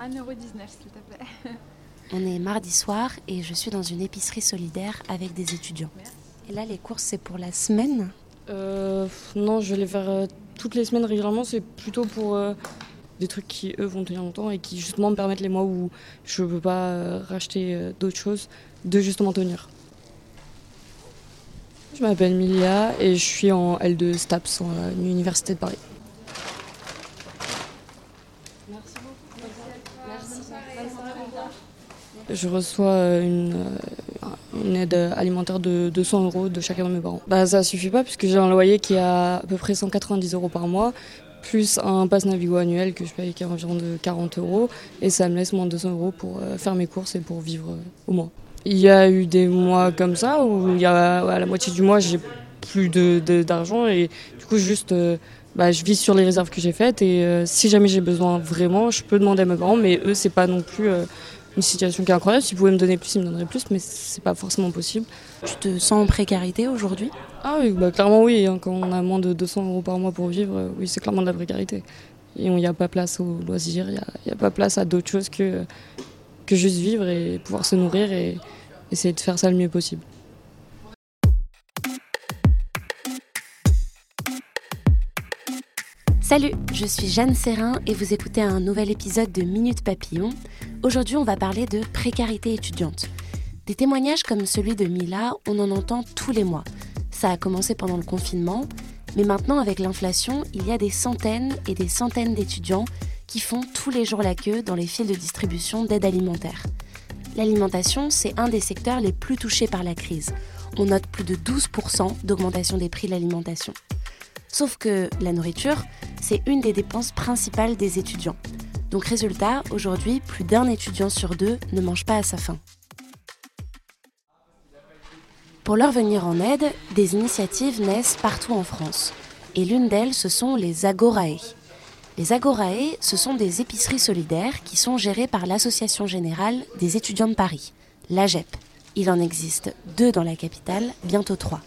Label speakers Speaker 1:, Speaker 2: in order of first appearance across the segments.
Speaker 1: 1,19€ s'il te plaît.
Speaker 2: On est mardi soir et je suis dans une épicerie solidaire avec des étudiants. Et là, les courses, c'est pour la semaine
Speaker 3: Euh, non, je vais les faire euh, toutes les semaines régulièrement. C'est plutôt pour euh, des trucs qui, eux, vont tenir longtemps et qui, justement, me permettent les mois où je ne peux pas euh, racheter euh, d'autres choses, de justement tenir. Je m'appelle Milia et je suis en L2 STAPS, en euh, Université de Paris. Je reçois euh, une, euh, une aide alimentaire de 200 euros de chacun de mes parents. Bah, ça suffit pas puisque j'ai un loyer qui est à peu près 190 euros par mois, plus un pass Navigo annuel que je paye qui est environ de 40 euros, et ça me laisse moins de 200 euros pour euh, faire mes courses et pour vivre euh, au mois. Il y a eu des mois comme ça où il y a, à la moitié du mois j'ai plus de- de- d'argent et du coup juste euh, bah, je vis sur les réserves que j'ai faites et euh, si jamais j'ai besoin vraiment je peux demander à mes parents mais eux c'est pas non plus euh, une situation qui est incroyable. S'ils pouvaient me donner plus, ils me donneraient plus, mais c'est pas forcément possible.
Speaker 2: Tu te sens en précarité aujourd'hui?
Speaker 3: Ah oui, bah clairement oui. hein. Quand on a moins de 200 euros par mois pour vivre, euh, oui, c'est clairement de la précarité. Et il n'y a pas place aux loisirs, il n'y a, pas place à d'autres choses que, que juste vivre et pouvoir se nourrir et essayer de faire ça le mieux possible.
Speaker 2: Salut, je suis Jeanne Serrin et vous écoutez un nouvel épisode de Minute Papillon. Aujourd'hui, on va parler de précarité étudiante. Des témoignages comme celui de Mila, on en entend tous les mois. Ça a commencé pendant le confinement, mais maintenant avec l'inflation, il y a des centaines et des centaines d'étudiants qui font tous les jours la queue dans les files de distribution d'aide alimentaire. L'alimentation, c'est un des secteurs les plus touchés par la crise. On note plus de 12% d'augmentation des prix de l'alimentation. Sauf que la nourriture, c'est une des dépenses principales des étudiants. Donc résultat, aujourd'hui, plus d'un étudiant sur deux ne mange pas à sa faim. Pour leur venir en aide, des initiatives naissent partout en France. Et l'une d'elles, ce sont les Agorae. Les Agorae, ce sont des épiceries solidaires qui sont gérées par l'Association générale des étudiants de Paris, l'AGEP. Il en existe deux dans la capitale, bientôt trois.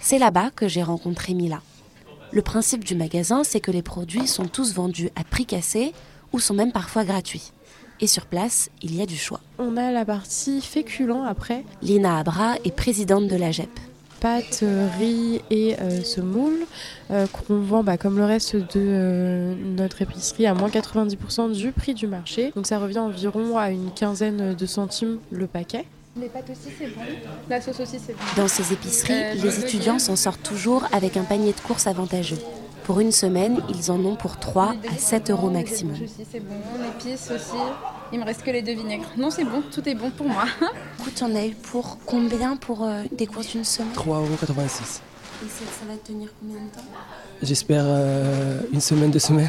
Speaker 2: C'est là-bas que j'ai rencontré Mila. Le principe du magasin, c'est que les produits sont tous vendus à prix cassé ou sont même parfois gratuits. Et sur place, il y a du choix.
Speaker 1: On a la partie féculent après,
Speaker 2: Lina Abra est présidente de l'AGEP.
Speaker 1: pâtes, euh, riz et euh, semoule, euh, qu'on vend bah, comme le reste de euh, notre épicerie à moins 90% du prix du marché. Donc ça revient environ à une quinzaine de centimes le paquet.
Speaker 4: Les pâtes aussi, c'est bon. La sauce aussi, c'est bon.
Speaker 2: Dans ces épiceries,
Speaker 4: Euh,
Speaker 2: les étudiants s'en sortent toujours avec un panier de courses avantageux. Pour une semaine, ils en ont pour 3
Speaker 4: Les
Speaker 2: à
Speaker 4: deux
Speaker 2: 7 euros
Speaker 4: les
Speaker 2: maximum.
Speaker 4: c'est bon. L'épice aussi. Il me reste que les deux vinaigres. Non, c'est bon. Tout est bon pour moi.
Speaker 2: Écoute, on a eu pour combien pour euh, des courses d'une semaine?
Speaker 5: 3,86€.
Speaker 2: Et ça, ça va tenir combien de temps?
Speaker 5: J'espère euh, une semaine, deux semaines.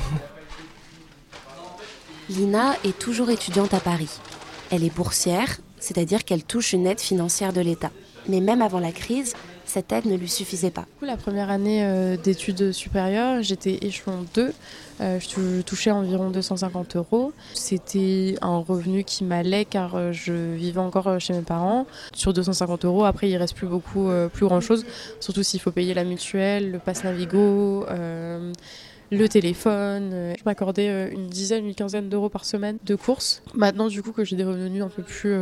Speaker 2: Lina est toujours étudiante à Paris. Elle est boursière, c'est-à-dire qu'elle touche une aide financière de l'État. Mais même avant la crise, cette aide ne lui suffisait pas.
Speaker 1: La première année euh, d'études supérieures, j'étais échelon 2. Euh, je tou- touchais environ 250 euros. C'était un revenu qui m'allait car euh, je vivais encore chez mes parents. Sur 250 euros, après, il reste plus beaucoup, plus grand chose. Surtout s'il faut payer la mutuelle, le pass Navigo, le téléphone. Euh, je m'accordais euh, une dizaine, une quinzaine d'euros par semaine de courses. Maintenant, du coup, que j'ai des revenus un peu plus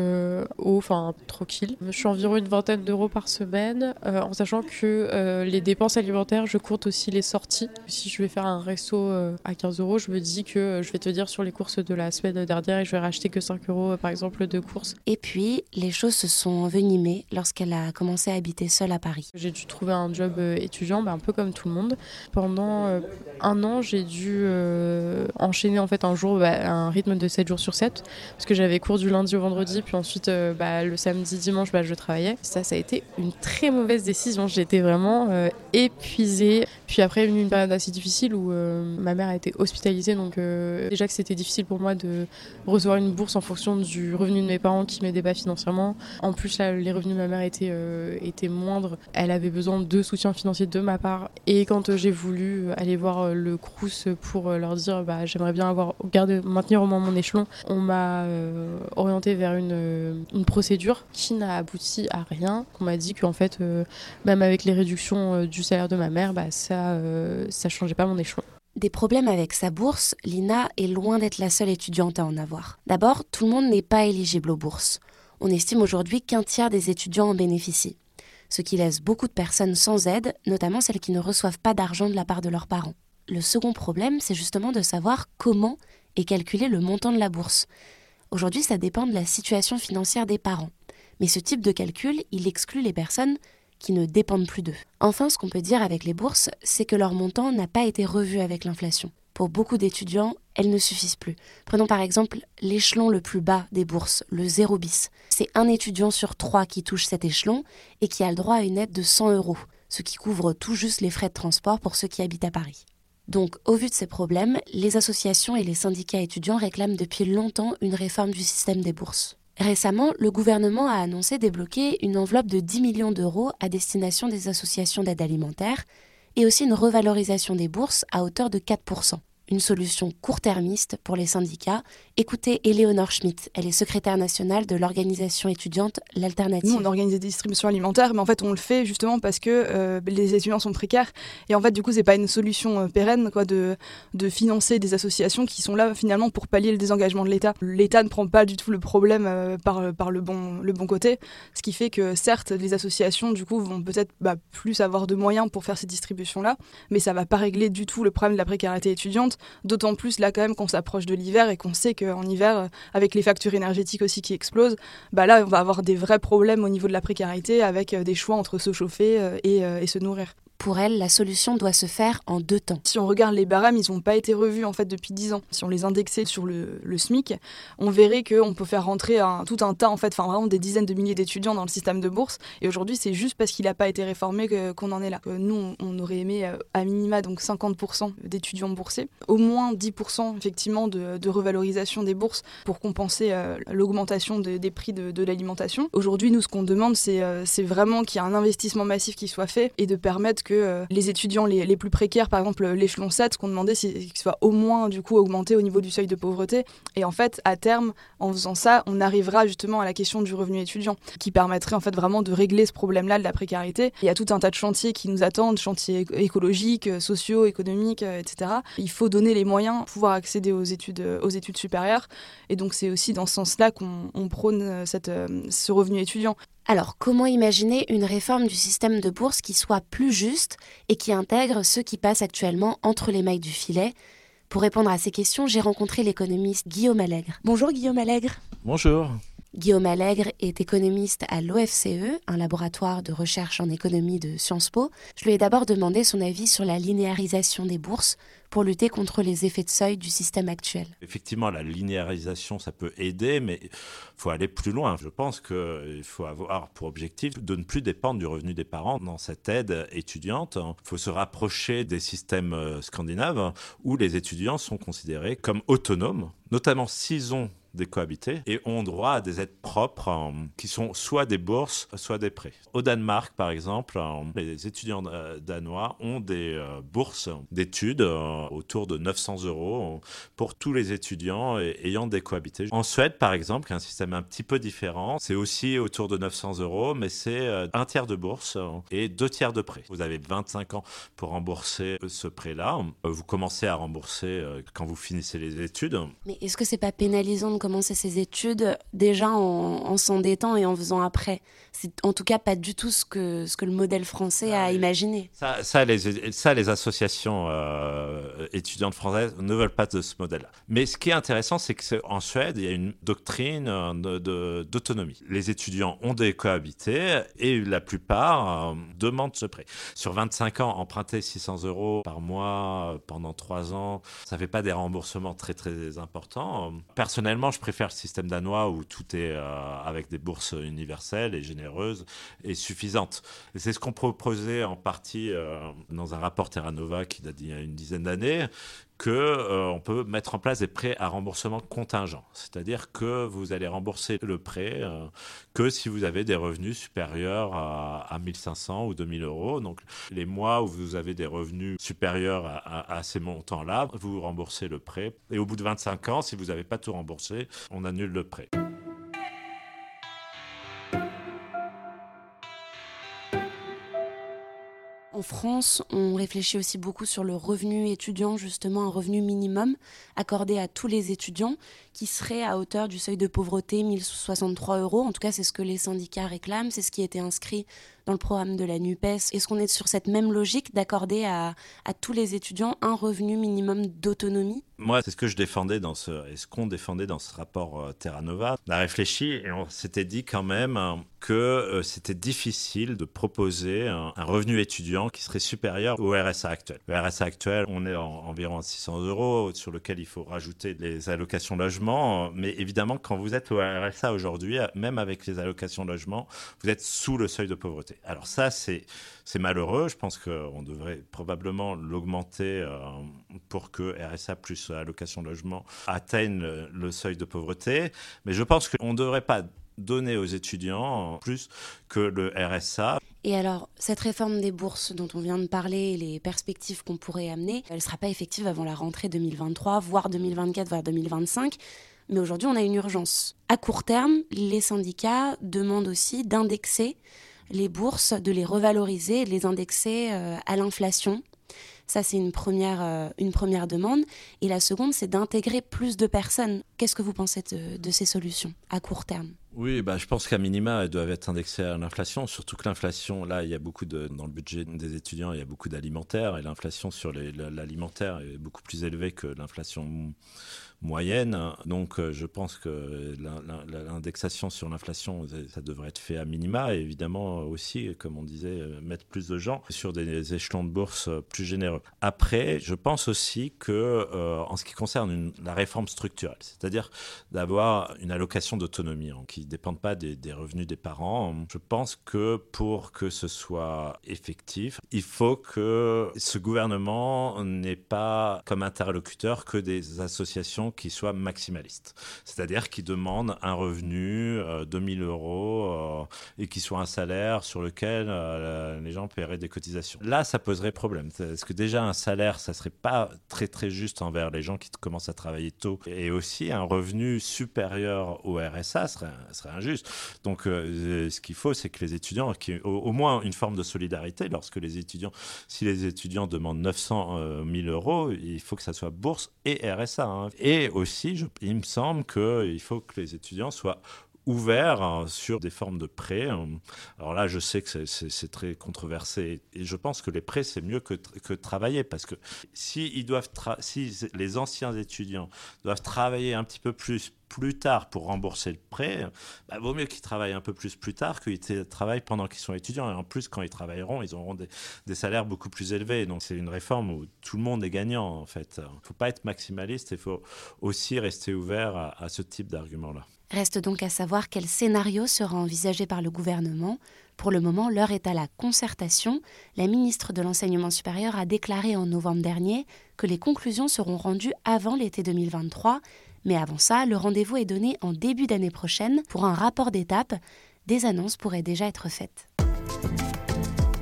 Speaker 1: hauts, enfin tranquilles, je suis environ une vingtaine d'euros par semaine, en sachant que les dépenses alimentaires, je compte aussi les sorties. Si je vais faire un resto à 15 euros, je me dis que je vais te dire sur les courses de la semaine dernière et je vais racheter que 5 euros, par exemple, de courses.
Speaker 2: Et puis, les choses se sont envenimées lorsqu'elle a commencé à habiter seule à Paris.
Speaker 1: J'ai dû trouver un job étudiant, bah, un peu comme tout le monde. Pendant un j'ai dû euh, enchaîner en fait un jour bah, un rythme de 7 jours sur 7 parce que j'avais cours du lundi au vendredi, puis ensuite euh, bah, le samedi, dimanche, bah, je travaillais. Ça, ça a été une très mauvaise décision. J'étais vraiment euh, épuisée. Puis après, venue une période assez difficile où ma mère a été hospitalisée, donc déjà que c'était difficile pour moi de recevoir une bourse en fonction du revenu de mes parents qui m'aidaient pas financièrement. En plus, là, les revenus de ma mère étaient, étaient moindres. Elle avait besoin de soutien financier de ma part. Et quand j'ai voulu aller voir le Crous pour euh, leur dire bah, j'aimerais bien avoir garder, maintenir au moins mon échelon. On m'a euh, orienté vers une, euh, une, procédure qui n'a abouti à rien. On m'a dit qu'en fait, même avec les réductions du salaire de ma mère, bah, ça ça changeait pas mon échelon.
Speaker 2: Des problèmes avec sa bourse, Lina est loin d'être la seule étudiante à en avoir. D'abord, tout le monde n'est pas éligible aux bourses. On estime aujourd'hui qu'un tiers des étudiants en bénéficient, ce qui laisse beaucoup de personnes sans aide, notamment celles qui ne reçoivent pas d'argent de la part de leurs parents le second problème, c'est justement de savoir comment est calculé le montant de la bourse. Aujourd'hui, ça dépend de la situation financière des parents. Mais ce type de calcul, il exclut les personnes qui ne dépendent plus d'eux. Enfin, ce qu'on peut dire avec les bourses, c'est que leur montant n'a pas été revu avec l'inflation. Pour beaucoup d'étudiants, elles ne suffisent plus. Prenons par exemple l'échelon le plus bas des bourses, le 0 bis. C'est un étudiant sur trois qui touche cet échelon et qui a le droit à une aide de 100 euros, ce qui couvre tout juste les frais de transport pour ceux qui habitent à Paris. Donc, au vu de ces problèmes, les associations et les syndicats étudiants réclament depuis longtemps une réforme du système des bourses. Récemment, le gouvernement a annoncé débloquer une enveloppe de 10 millions d'euros à destination des associations d'aide alimentaire et aussi une revalorisation des bourses à hauteur de 4% une solution court-termiste pour les syndicats. Écoutez Éléonore Schmitt, elle est secrétaire nationale de l'organisation étudiante L'Alternative.
Speaker 6: Nous, on organise des distributions alimentaires, mais en fait, on le fait justement parce que euh, les étudiants sont précaires. Et en fait, du coup, c'est pas une solution euh, pérenne quoi, de, de financer des associations qui sont là finalement pour pallier le désengagement de l'État. L'État ne prend pas du tout le problème euh, par, par le, bon, le bon côté, ce qui fait que certes, les associations, du coup, vont peut-être bah, plus avoir de moyens pour faire ces distributions-là, mais ça va pas régler du tout le problème de la précarité étudiante D'autant plus là quand même qu'on s'approche de l'hiver et qu'on sait qu'en hiver, euh, avec les factures énergétiques aussi qui explosent, bah là on va avoir des vrais problèmes au niveau de la précarité avec euh, des choix entre se chauffer euh, et se nourrir.
Speaker 2: Pour elle, la solution doit se faire en deux temps.
Speaker 6: Si on regarde les barèmes, ils n'ont pas été revus en fait depuis dix ans. Si on les indexait sur le, SMIC, on verrait qu'on peut faire rentrer tout un tas, en fait, enfin vraiment des dizaines de milliers d'étudiants dans le système de bourse. Et aujourd'hui, c'est juste parce qu'il n'a pas été réformé qu'on en est là. Nous, on aurait aimé euh, à minima donc 50% d'étudiants boursés, au moins 10% effectivement de, revalorisation des bourses pour compenser euh, l'augmentation des prix de, l'alimentation. Aujourd'hui, nous, ce qu'on demande, euh, c'est vraiment qu'il y ait un investissement massif qui soit fait et de permettre que euh, les étudiants les, plus précaires, par exemple l'échelon 7, ce qu'on demandait, qu'il soit au moins du coup augmenté au niveau du seuil de pauvreté. Et en fait, à terme, en faisant ça, on arrivera justement à la question du revenu étudiant, qui permettrait en fait vraiment de régler ce problème-là de la précarité. Il y a tout un tas de chantiers qui nous attendent, chantiers écologiques, euh, sociaux, économiques, euh, etc. Il faut donner les moyens pour pouvoir accéder aux études, aux études supérieures. Et donc c'est aussi dans ce sens-là qu'on prône ce revenu étudiant.
Speaker 2: Alors, comment imaginer une réforme du système de bourse qui soit plus juste et qui intègre ceux qui passent actuellement entre les mailles du filet? Pour répondre à ces questions, j'ai rencontré l'économiste Guillaume Allègre. Bonjour Guillaume Allègre.
Speaker 7: Bonjour.
Speaker 2: Guillaume Allègre est économiste à l'OFCE, un laboratoire de recherche en économie de Sciences Po. Je lui ai d'abord demandé son avis sur la linéarisation des bourses pour lutter contre les effets de seuil du système actuel.
Speaker 7: Effectivement, la linéarisation, ça peut aider, mais il faut aller plus loin. Je pense qu'il faut avoir pour objectif de ne plus dépendre du revenu des parents dans cette aide étudiante. Il faut se rapprocher des systèmes euh, scandinaves où les étudiants sont considérés comme autonomes, notamment s'ils ont décohabiter et ont droit à des aides propres euh, qui sont soit des bourses, soit des prêts. Au Danemark, par exemple, euh, les étudiants euh, danois ont des bourses d'études autour de 900 euros pour tous les étudiants ayant décohabité. En Suède, par exemple, qui a un système un petit peu différent, c'est aussi autour de 900 euros, mais c'est un tiers de bourse et deux tiers de prêt. Vous avez 25 ans pour rembourser ce prêt-là. Vous commencez à rembourser quand vous finissez les études.
Speaker 2: Mais est-ce que c'est pas pénalisant de commencer ses études déjà en, s'endettant et en faisant après. C'est en tout cas pas du tout ce que, ce que le modèle français a imaginé.
Speaker 7: Ça, ça, les, ça, les associations euh, étudiantes françaises ne veulent pas de ce modèle-là. Mais ce qui est intéressant, c'est qu'en Suède, il y a une doctrine euh, d'autonomie. Les étudiants ont des cohabités et la plupart euh, demandent ce prêt. Sur 25 ans, emprunter 600 euros par mois pendant 3 ans, ça ne fait pas des remboursements très très importants. Personnellement, je préfère le système danois où tout est euh, avec des bourses universelles et généreuses et suffisantes. Et c'est ce qu'on proposait en partie euh, dans un rapport Terra Nova qui date d'il y a une dizaine d'années, qu'on euh, peut mettre en place des prêts à remboursement contingent. C'est-à-dire que vous allez rembourser le prêt que si vous avez des revenus supérieurs à, à 1500 ou 2000 euros. Donc les mois où vous avez des revenus supérieurs à, à ces montants-là, vous remboursez le prêt. Et au bout de 25 ans, si vous n'avez pas tout remboursé, on annule le prêt.
Speaker 2: En France, on réfléchit aussi beaucoup sur le revenu étudiant, justement un revenu minimum accordé à tous les étudiants qui serait à hauteur du seuil de pauvreté 1063 euros. En tout cas, c'est ce que les syndicats réclament, c'est ce qui été inscrit dans le programme de la NUPES. Est-ce qu'on est sur cette même logique d'accorder à, tous les étudiants un revenu minimum d'autonomie?
Speaker 7: Moi, c'est ce que je défendais dans ce, et ce qu'on défendait dans ce rapport euh, Terra Nova. On a réfléchi et on s'était dit quand même hein, que euh, c'était difficile de proposer un, revenu étudiant qui serait supérieur au RSA actuel. Le RSA actuel, on est en, environ à 600 euros, sur lequel il faut rajouter les allocations logement. Mais évidemment, quand vous êtes au RSA aujourd'hui, même avec les allocations logement, vous êtes sous le seuil de pauvreté. Alors ça, c'est malheureux. Je pense qu'on devrait probablement l'augmenter euh, pour que RSA plus allocation logement atteignent le, seuil de pauvreté. Mais je pense qu'on ne devrait pas donner aux étudiants plus que le RSA.
Speaker 2: Et alors, cette réforme des bourses dont on vient de parler, les perspectives qu'on pourrait amener, elle ne sera pas effective avant la rentrée 2023, voire 2024, voire 2025. Mais aujourd'hui, on a une urgence. À court terme, les syndicats demandent aussi d'indexer les bourses, de les revaloriser, de les indexer euh, à l'inflation. Ça, c'est une première, euh, une première demande. Et la seconde, c'est d'intégrer plus de personnes. Qu'est-ce que vous pensez de, ces solutions à court terme?
Speaker 7: Oui, bah, je pense qu'à minima, elles doivent être indexées à l'inflation, surtout que l'inflation, là, il y a beaucoup de, dans le budget des étudiants, il y a beaucoup d'alimentaire, et l'inflation sur l'alimentaire est beaucoup plus élevée que l'inflation moyenne. Donc euh, je pense que l'indexation sur l'inflation, ça devrait être fait à minima. Et évidemment aussi, comme on disait, euh, mettre plus de gens sur des échelons de bourse euh, plus généreux. Après, je pense aussi que en ce qui concerne la réforme structurelle, c'est-à-dire d'avoir une allocation d'autonomie hein, qui ne dépende pas des, des, revenus des parents, je pense que pour que ce soit effectif, il faut que ce gouvernement n'ait pas comme interlocuteur que des associations qui soit maximaliste. C'est-à-dire qui demande un revenu de 2000 euros euh, et qui soit un salaire sur lequel euh, les gens paieraient des cotisations. Là, ça poserait problème. Parce que déjà, un salaire, ça serait pas très très juste envers les gens qui commencent à travailler tôt? Et aussi, un revenu supérieur au RSA serait, injuste. Donc, euh, ce qu'il faut, c'est que les étudiants, qui, au, au, moins une forme de solidarité, lorsque les étudiants, si les étudiants demandent 900 000 euros, il faut que ça soit bourse et RSA. Hein. Et et aussi, il me semble qu'il faut que les étudiants soient ouverts hein, sur des formes de prêts. Hein. Alors là, je sais que c'est très controversé et je pense que les prêts, c'est mieux que, que travailler parce que si, ils doivent si les anciens étudiants doivent travailler un petit peu plus plus tard pour rembourser le prêt, bah, vaut mieux qu'ils travaillent un peu plus plus tard qu'ils travaillent pendant qu'ils sont étudiants. Et en plus, quand ils travailleront, ils auront des, salaires beaucoup plus élevés. Donc c'est une réforme où tout le monde est gagnant en fait. Il ne faut pas être maximaliste, il faut aussi rester ouvert à ce type d'argument-là.
Speaker 2: Reste donc à savoir quel scénario sera envisagé par le gouvernement. Pour le moment, l'heure est à la concertation. La ministre de l'Enseignement supérieur a déclaré en novembre dernier que les conclusions seront rendues avant l'été 2023 Mais avant ça, le rendez-vous est donné en début d'année prochaine pour un rapport d'étape. Des annonces pourraient déjà être faites.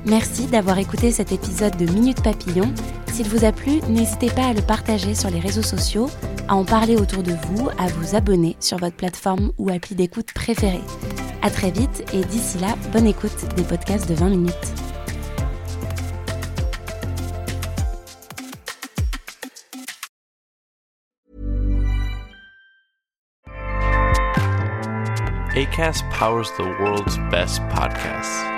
Speaker 2: Merci d'avoir écouté cet épisode de Minute Papillon. S'il vous a plu, n'hésitez pas à le partager sur les réseaux sociaux, à en parler autour de vous, à vous abonner sur votre plateforme ou appli d'écoute préférée. À très vite et d'ici là, bonne écoute des podcasts de 20 minutes.
Speaker 8: ACAST powers the world's best podcasts.